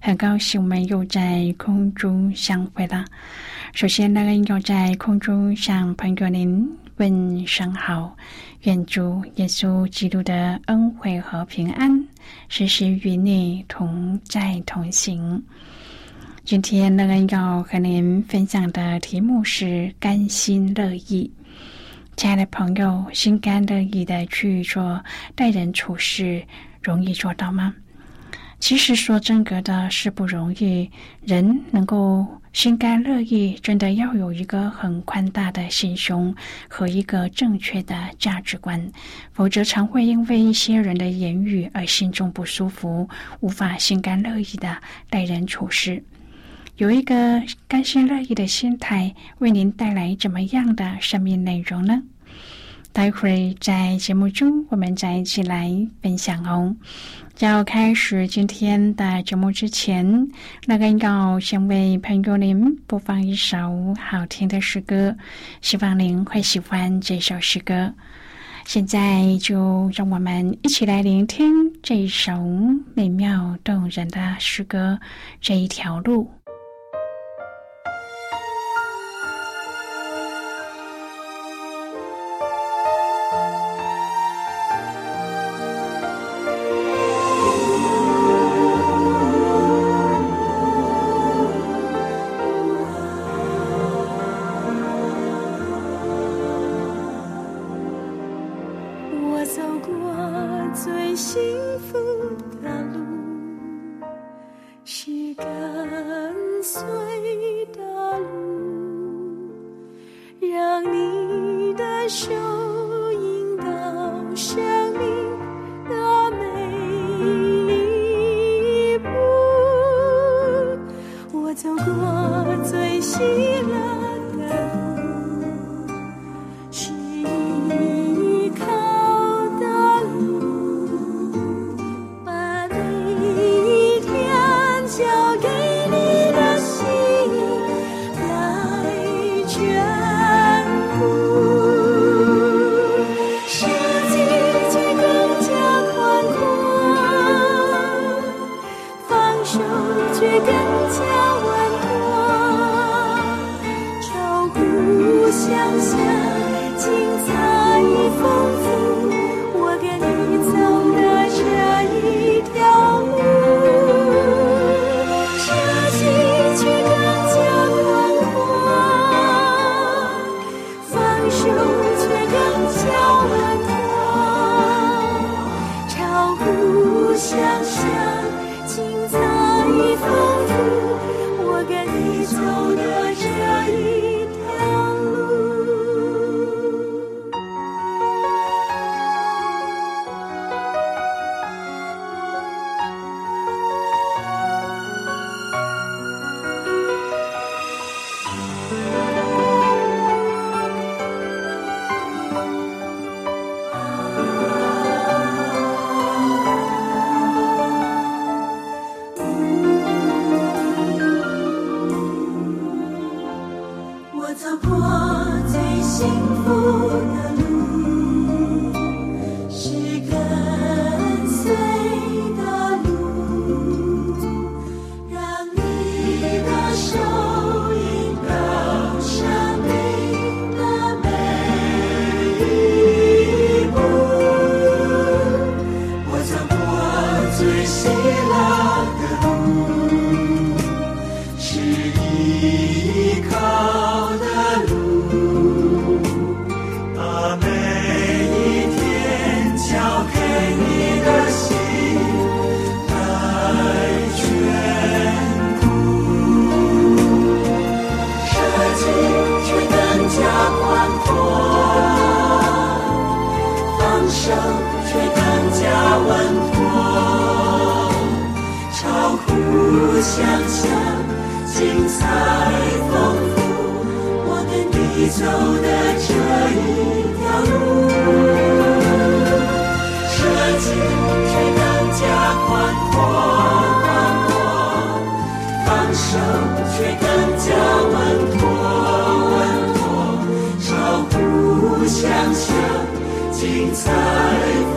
很高兴我们又在空中相会了。首先，那个要在空中向朋友您问声好，愿主耶稣基督的恩惠和平安时时与你同在同行。今天，那个要和您分享的题目是“甘心乐意”。亲爱的朋友，心甘乐意的去做待人处事，容易做到吗？其实说真格的是不容易，人能够心甘乐意，真的要有一个很宽大的心胸和一个正确的价值观，否则常会因为一些人的言语而心中不舒服，无法心甘乐意的待人处事。有一个甘心乐意的心态，为您带来怎么样的生命内容呢？待会儿在节目中，我们再一起来分享哦。要开始今天的节目之前，那个要先为朋友您播放一首好听的诗歌，希望您会喜欢这首诗歌。现在就让我们一起来聆听这一首美妙动人的诗歌《这一条路》。想象精彩丰富，我跟你走的这一条路，设计却更加宽阔宽阔，放手却更加稳妥稳妥，超乎想象精彩丰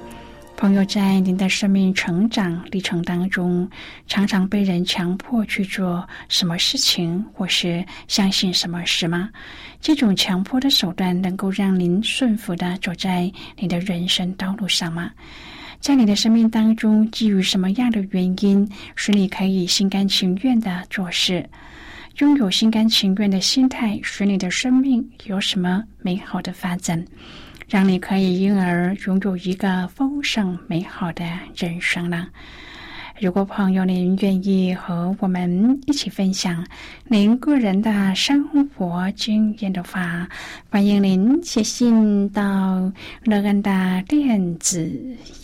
朋友，在您的生命成长历程当中，常常被人强迫去做什么事情，或是相信什么事吗？这种强迫的手段能够让您顺服的走在你的人生道路上吗？在你的生命当中，基于什么样的原因，使你可以心甘情愿的做事？拥有心甘情愿的心态，使你的生命有什么美好的发展，让你可以因而拥有一个丰盛美好的人生呢？如果朋友您愿意和我们一起分享您个人的生活经验的话，欢迎您写信到乐安的电子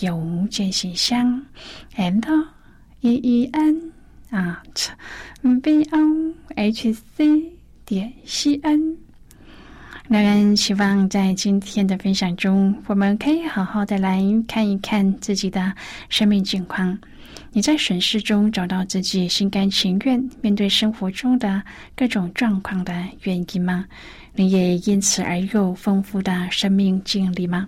邮件信箱，and e e n。啊，v o h c 点 c n。那人希望在今天的分享中，我们可以好好的来看一看自己的生命境况。你在审视中找到自己心甘情愿面对生活中的各种状况的原因吗？你也因此而有丰富的生命经历吗？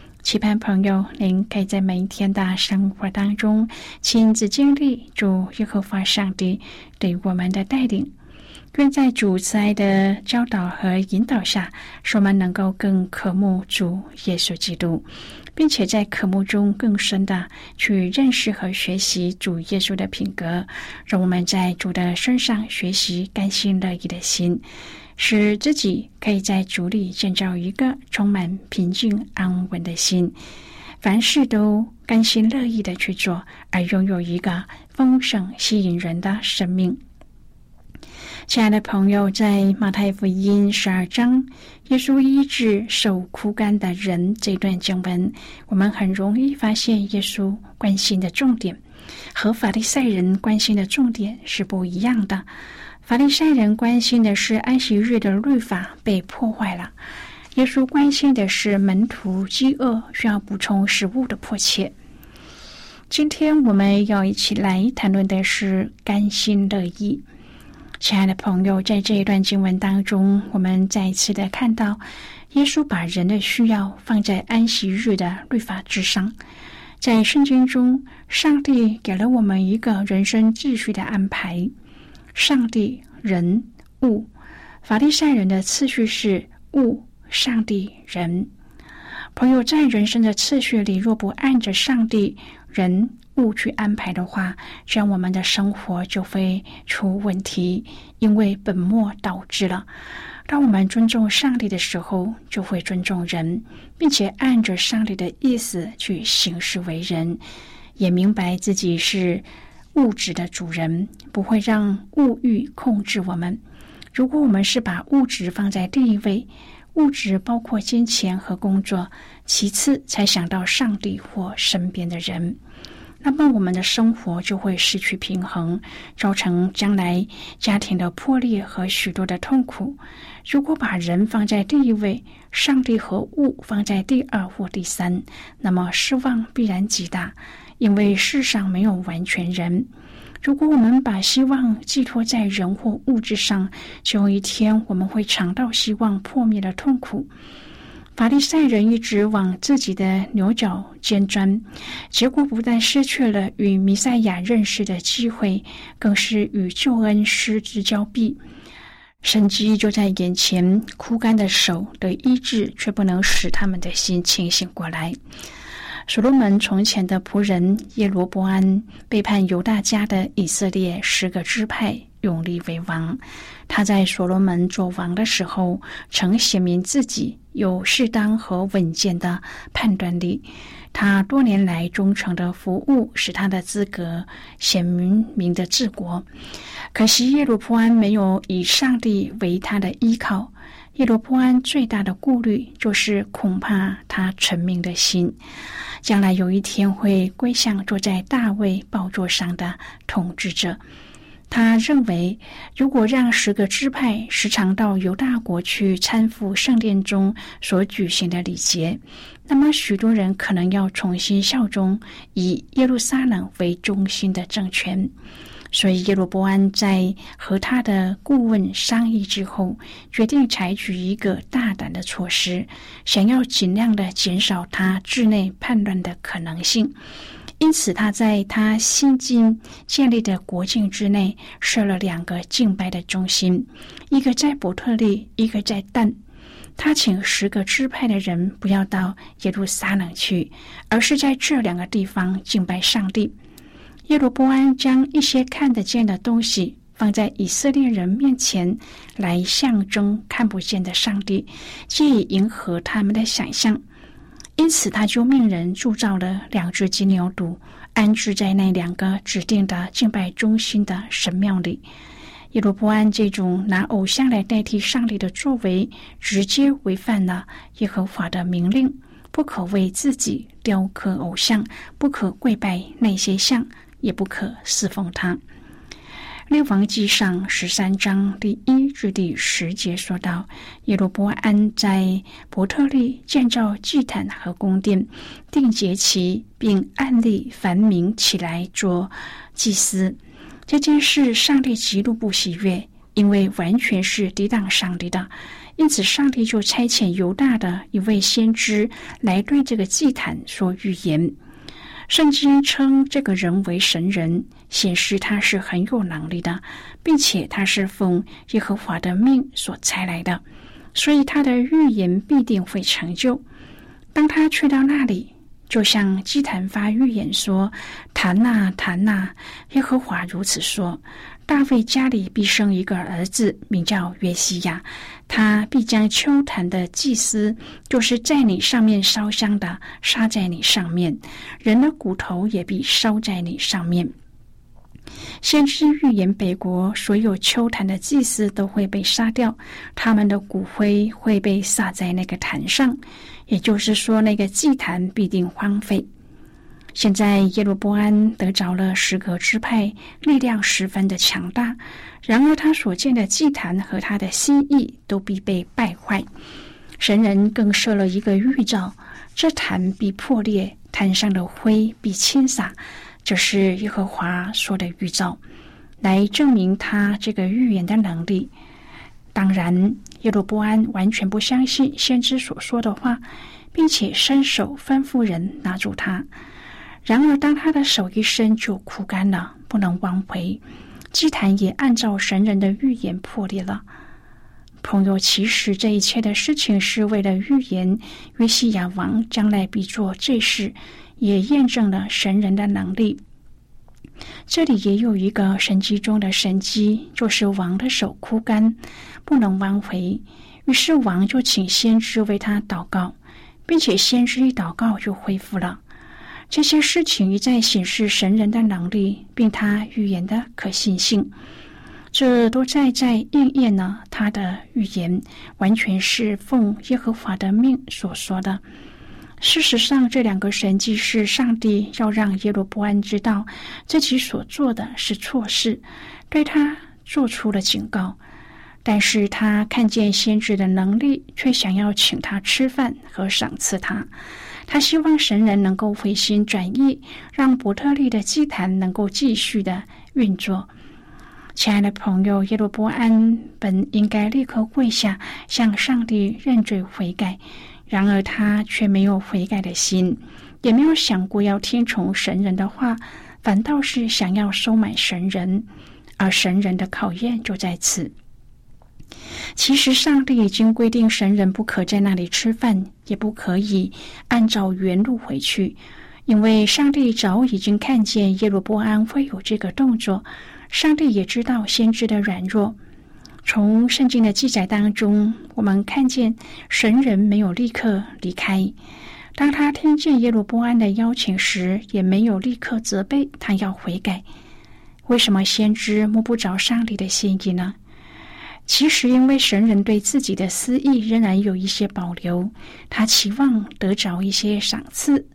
期盼朋友，您可以在每一天的生活当中亲自经历主耶和华上帝对我们的带领。愿在主慈爱的教导和引导下，使我们能够更渴慕主耶稣基督，并且在渴慕中更深的去认识和学习主耶稣的品格，让我们在主的身上学习甘心乐意的心。使自己可以在主里建造一个充满平静安稳的心，凡事都甘心乐意的去做，而拥有一个丰盛吸引人的生命。亲爱的朋友，在马太福音十二章，耶稣医治受枯干的人这段经文，我们很容易发现耶稣关心的重点和法利赛人关心的重点是不一样的。法利赛人关心的是安息日的律法被破坏了，耶稣关心的是门徒饥饿需要补充食物的迫切。今天我们要一起来谈论的是甘心乐意。亲爱的朋友，在这一段经文当中，我们再一次的看到耶稣把人的需要放在安息日的律法之上。在圣经中，上帝给了我们一个人生秩序的安排。上帝、人、物，法利赛人的次序是物、上帝、人。朋友在人生的次序里，若不按着上帝、人、物去安排的话，这样我们的生活就会出问题，因为本末倒置了。当我们尊重上帝的时候，就会尊重人，并且按着上帝的意思去行事为人，也明白自己是物质的主人，不会让物欲控制我们。如果我们是把物质放在第一位，物质包括金钱和工作，其次才想到上帝或身边的人。那么我们的生活就会失去平衡，造成将来家庭的破裂和许多的痛苦。如果把人放在第一位，上帝和物放在第二或第三，那么失望必然极大，因为世上没有完全人。如果我们把希望寄托在人或物质上，总有一天我们会尝到希望破灭的痛苦。法利赛人一直往自己的牛角尖钻，结果不但失去了与弥赛亚认识的机会，更是与救恩失之交臂。神迹就在眼前，枯干的手的医治，却不能使他们的心清醒过来。所罗门从前的仆人耶罗波安背叛犹大家的以色列十个支派。永立为王。他在所罗门做王的时候，曾显明自己有适当和稳健的判断力。他多年来忠诚的服务，使他的资格显明明的治国。可惜耶罗波安没有以上帝为他的依靠。耶罗波安最大的顾虑就是，恐怕他臣民的心，将来有一天会归向坐在大卫宝座上的统治者。他认为，如果让十个支派时常到犹大国去参赴圣殿中所举行的礼节，那么许多人可能要重新效忠以耶路撒冷为中心的政权。所以，耶罗伯安在和他的顾问商议之后，决定采取一个大胆的措施，想要尽量的减少他治内叛乱的可能性。因此，他在他新经建立的国境之内设了两个敬拜的中心，一个在伯特利，一个在但。他请十个支派的人不要到耶路撒冷去，而是在这两个地方敬拜上帝。耶罗波安将一些看得见的东西放在以色列人面前，来象征看不见的上帝，借以迎合他们的想象。因此，他就命人铸造了两只金牛犊，安置在那两个指定的敬拜中心的神庙里。耶罗波安这种拿偶像来代替上帝的作为，直接违反了耶和华的命令：不可为自己雕刻偶像，不可跪拜那些像，也不可侍奉他。列王记上十三章第一至第十节说道：耶罗波安在伯特利建造祭坛和宫殿，定节期，并按例繁明起来做祭司。这件事上帝极度不喜悦，因为完全是抵挡上帝的。因此，上帝就差遣犹大的一位先知来对这个祭坛说预言。圣经称这个人为神人，显示他是很有能力的，并且他是奉耶和华的命所差来的，所以他的预言必定会成就。当他去到那里，就向祭坛发预言说：“谈呐谈呐，耶和华如此说。”大卫家里必生一个儿子，名叫约西亚。他必将秋坛的祭司，就是在你上面烧香的，杀在你上面；人的骨头也必烧在你上面。先知预言北国所有秋坛的祭司都会被杀掉，他们的骨灰会被撒在那个坛上，也就是说，那个祭坛必定荒废。现在耶路波安得着了十个支派，力量十分的强大。然而他所建的祭坛和他的心意都必被败坏。神人更设了一个预兆：这坛必破裂，坛上的灰必倾洒。这是耶和华说的预兆，来证明他这个预言的能力。当然，耶路波安完全不相信先知所说的话，并且伸手吩咐人拿住他。然而，当他的手一伸，就枯干了，不能挽回。祭坛也按照神人的预言破裂了。朋友，其实这一切的事情是为了预言约西亚王将来必做这事，也验证了神人的能力。这里也有一个神迹中的神迹，就是王的手枯干，不能挽回。于是王就请先知为他祷告，并且先知一祷告就恢复了。这些事情一再显示神人的能力，并他预言的可信性。这都在在应验了他的预言，完全是奉耶和华的命所说的。事实上，这两个神迹是上帝要让耶罗波安知道自己所做的是错事，对他做出了警告。但是他看见先知的能力，却想要请他吃饭和赏赐他。他希望神人能够回心转意，让伯特利的祭坛能够继续的运作。亲爱的朋友，耶罗波安本应该立刻跪下向上帝认罪悔改，然而他却没有悔改的心，也没有想过要听从神人的话，反倒是想要收买神人，而神人的考验就在此。其实，上帝已经规定神人不可在那里吃饭，也不可以按照原路回去，因为上帝早已经看见耶罗波安会有这个动作。上帝也知道先知的软弱。从圣经的记载当中，我们看见神人没有立刻离开。当他听见耶罗波安的邀请时，也没有立刻责备他要悔改。为什么先知摸不着上帝的心意呢？其实，因为神人对自己的私意仍然有一些保留，他期望得着一些赏赐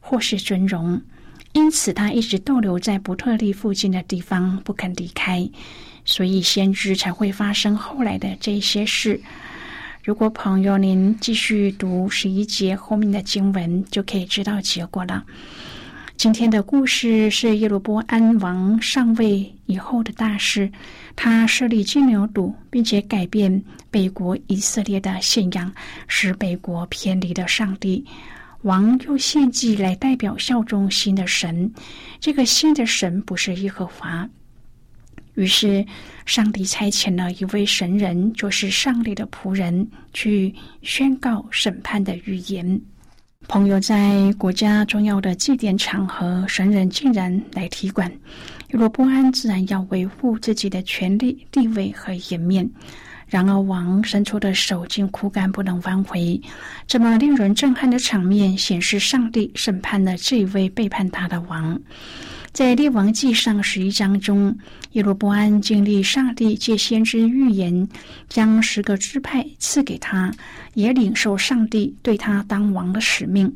或是尊荣。因此，他一直逗留在伯特利附近的地方，不肯离开，所以先知才会发生后来的这些事。如果朋友您继续读十一节后面的经文，就可以知道结果了。今天的故事是耶罗波安王上位以后的大事，他设立金牛犊，并且改变北国以色列的信仰，使北国偏离了上帝。王用献祭来代表效忠新的神，这个新的神不是耶和华。于是，上帝差遣了一位神人，就是上帝的仆人，去宣告审判的预言。朋友在国家重要的祭典场合，神人竟然来踢馆，若不安，自然要维护自己的权利、地位和颜面。然而，王伸出的手竟枯干，不能挽回。这么令人震撼的场面，显示上帝审判了这位背叛他的王。在列王记上十一章中，耶罗波安经历上帝借先知预言，将十个支派赐给他，也领受上帝对他当王的使命。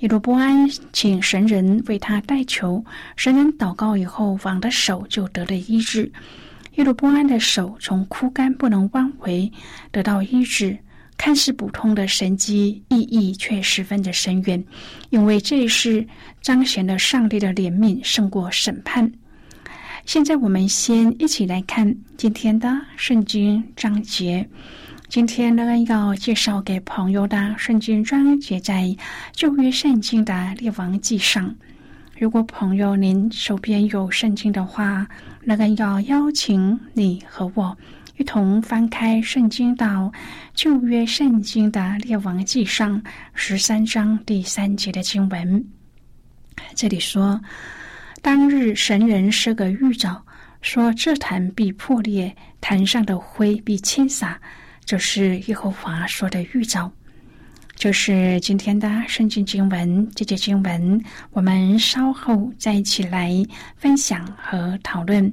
耶罗波安请神人为他代求，神人祷告以后，王的手就得了医治。耶路波安的手从枯干不能弯回，得到医治，看似普通的神迹，意义却十分的深远，因为这是彰显了上帝的怜悯胜过审判。现在我们先一起来看今天的圣经章节。今天呢，要介绍给朋友的圣经章节在旧约圣经的列王记上。如果朋友您手边有圣经的话，那个要邀请你和我一同翻开圣经到旧约圣经的列王记上十三章第三节的经文。这里说：当日神人设个预兆，说这坛必破裂，坛上的灰必倾洒，这是耶和华说的预兆。就是今天的圣经经文，这节经文我们稍后再一起来分享和讨论。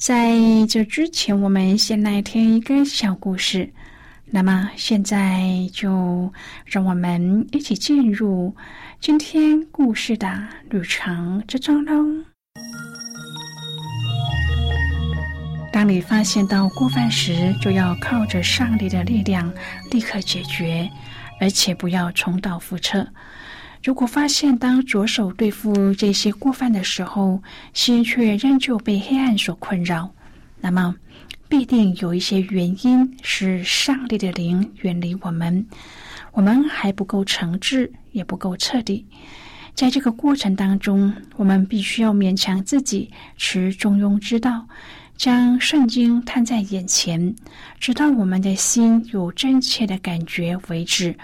在这之前，我们先来听一个小故事。那么现在就让我们一起进入今天故事的旅程之中喽。当你发现到过犯时，就要靠着上帝的力量立刻解决。而且不要重蹈覆辙。如果发现当着手对付这些过犯的时候，心却仍旧被黑暗所困扰，那么必定有一些原因是上帝的灵远离我们，我们还不够诚挚，也不够彻底。在这个过程当中，我们必须要勉强自己持中庸之道。将圣经摊在眼前，直到我们的心有真切的感觉为止。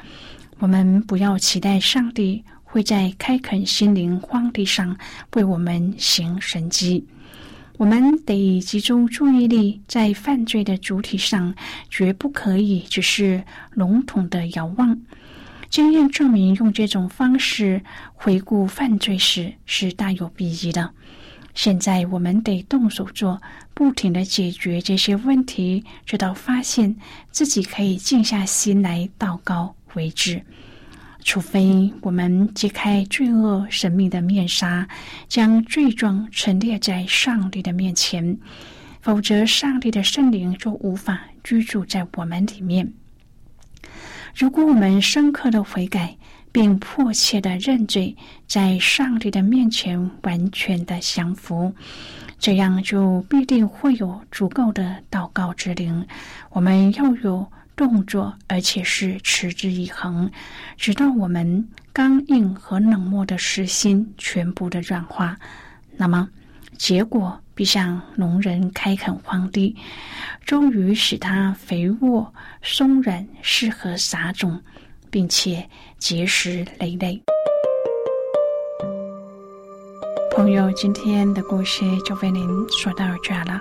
我们不要期待上帝会在开垦心灵荒地上为我们行神迹。我们得集中注意力在犯罪的主体上，绝不可以只是笼统的遥望。经验证明，用这种方式回顾犯罪时是大有裨益的。现在我们得动手做，不停的解决这些问题，直到发现自己可以静下心来祷告为止。除非我们揭开罪恶神秘的面纱，将罪状陈列在上帝的面前，否则上帝的圣灵就无法居住在我们里面。如果我们深刻的悔改，并迫切的认罪，在上帝的面前完全的降服，这样就必定会有足够的祷告之灵。我们要有。动作，而且是持之以恒，直到我们刚硬和冷漠的实心全部的软化，那么结果必像农人开垦荒地，终于使它肥沃松软，适合撒种，并且结实累累。朋友，今天的故事就为您说到这儿了。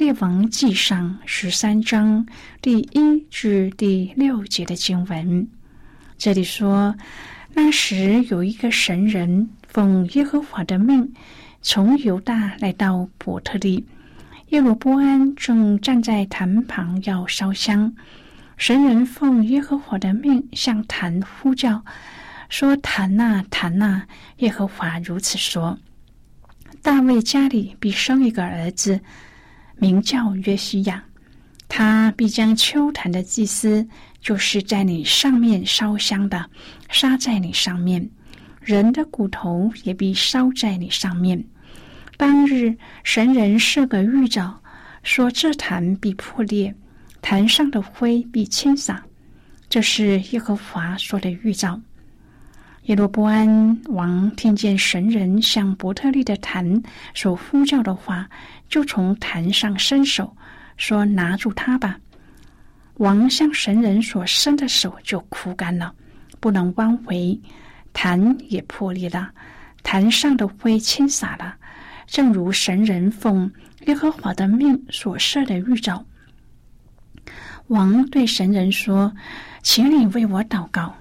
列王记上十三章第一至第六节的经文，这里说：那时有一个神人奉耶和华的命，从犹大来到伯特利。耶罗波安正站在坛旁要烧香。神人奉耶和华的命向坛呼叫，说：“坛呐，坛呐！”耶和华如此说：“大卫家里必生一个儿子。”名叫约西亚，他必将秋坛的祭司，就是在你上面烧香的，杀在你上面；人的骨头也必烧在你上面。当日神人设个预兆，说这坛必破裂，坛上的灰必倾洒。这是耶和华说的预兆。耶罗波安王听见神人向伯特利的坛所呼叫的话。就从坛上伸手说：“拿住他吧！”王向神人所伸的手就枯干了，不能弯回，坛也破裂了，坛上的灰倾洒了，正如神人奉耶和华的命所设的预兆。王对神人说：“请你为我祷告，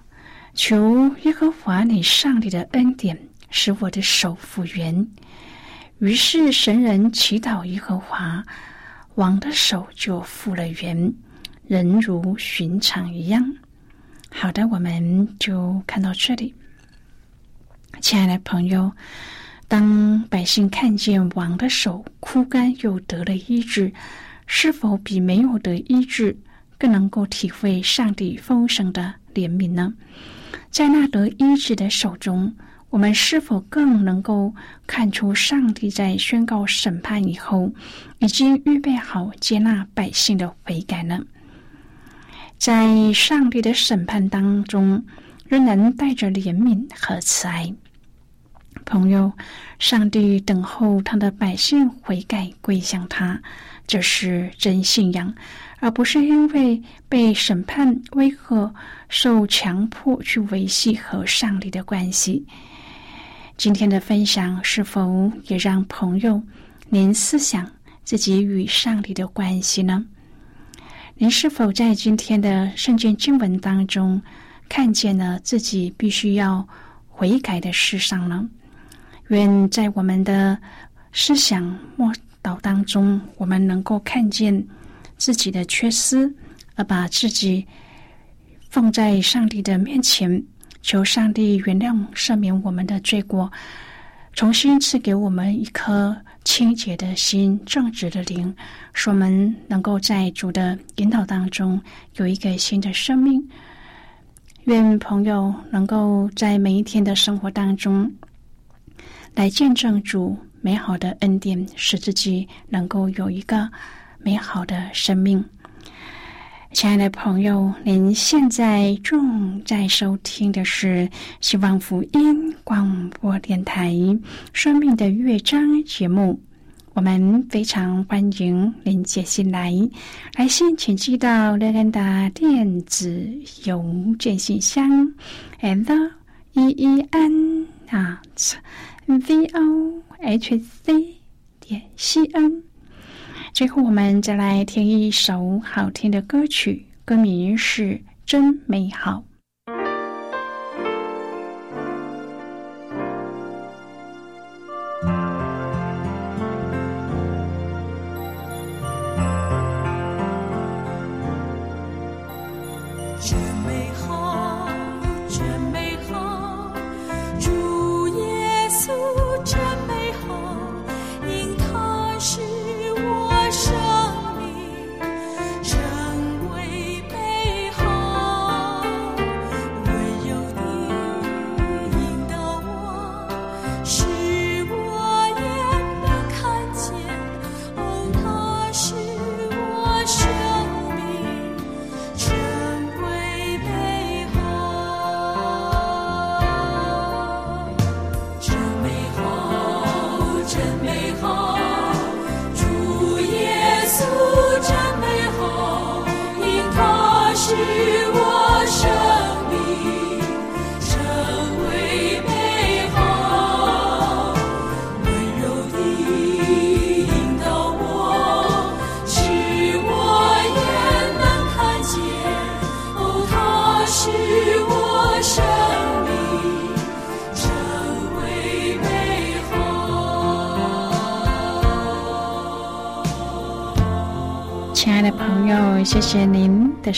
求耶和华你上帝的恩典，使我的手复原。”于是神人祈祷耶和华，王的手就复了原，人如寻常一样。好的，我们就看到这里。亲爱的朋友，当百姓看见王的手枯干又得了医治，是否比没有得医治更能够体会上帝丰盛的怜悯呢？在那得医治的手中。我们是否更能够看出上帝在宣告审判以后，已经预备好接纳百姓的悔改呢？在上帝的审判当中，仍然带着怜悯和慈爱。朋友，上帝等候他的百姓悔改归向他，这是真信仰，而不是因为被审判威吓，受强迫去维系和上帝的关系。今天的分享是否也让朋友您思想自己与上帝的关系呢？您是否在今天的圣经经文当中看见了自己必须要悔改的事上呢？愿在我们的思想默祷当中，我们能够看见自己的缺失，而把自己放在上帝的面前。求上帝原谅、赦免我们的罪过，重新赐给我们一颗清洁的心、正直的灵，使我们能够在主的引导当中有一个新的生命。愿朋友能够在每一天的生活当中，来见证主美好的恩典，使自己能够有一个美好的生命。亲爱的朋友，您现在正在收听的是希望福音广播电台《生命的乐章》节目。我们非常欢迎您写信来，来信请寄到乐安的电子邮件信箱，l e e n at v o h c 点 c n。最后，我们再来听一首好听的歌曲，歌名是《真美好》。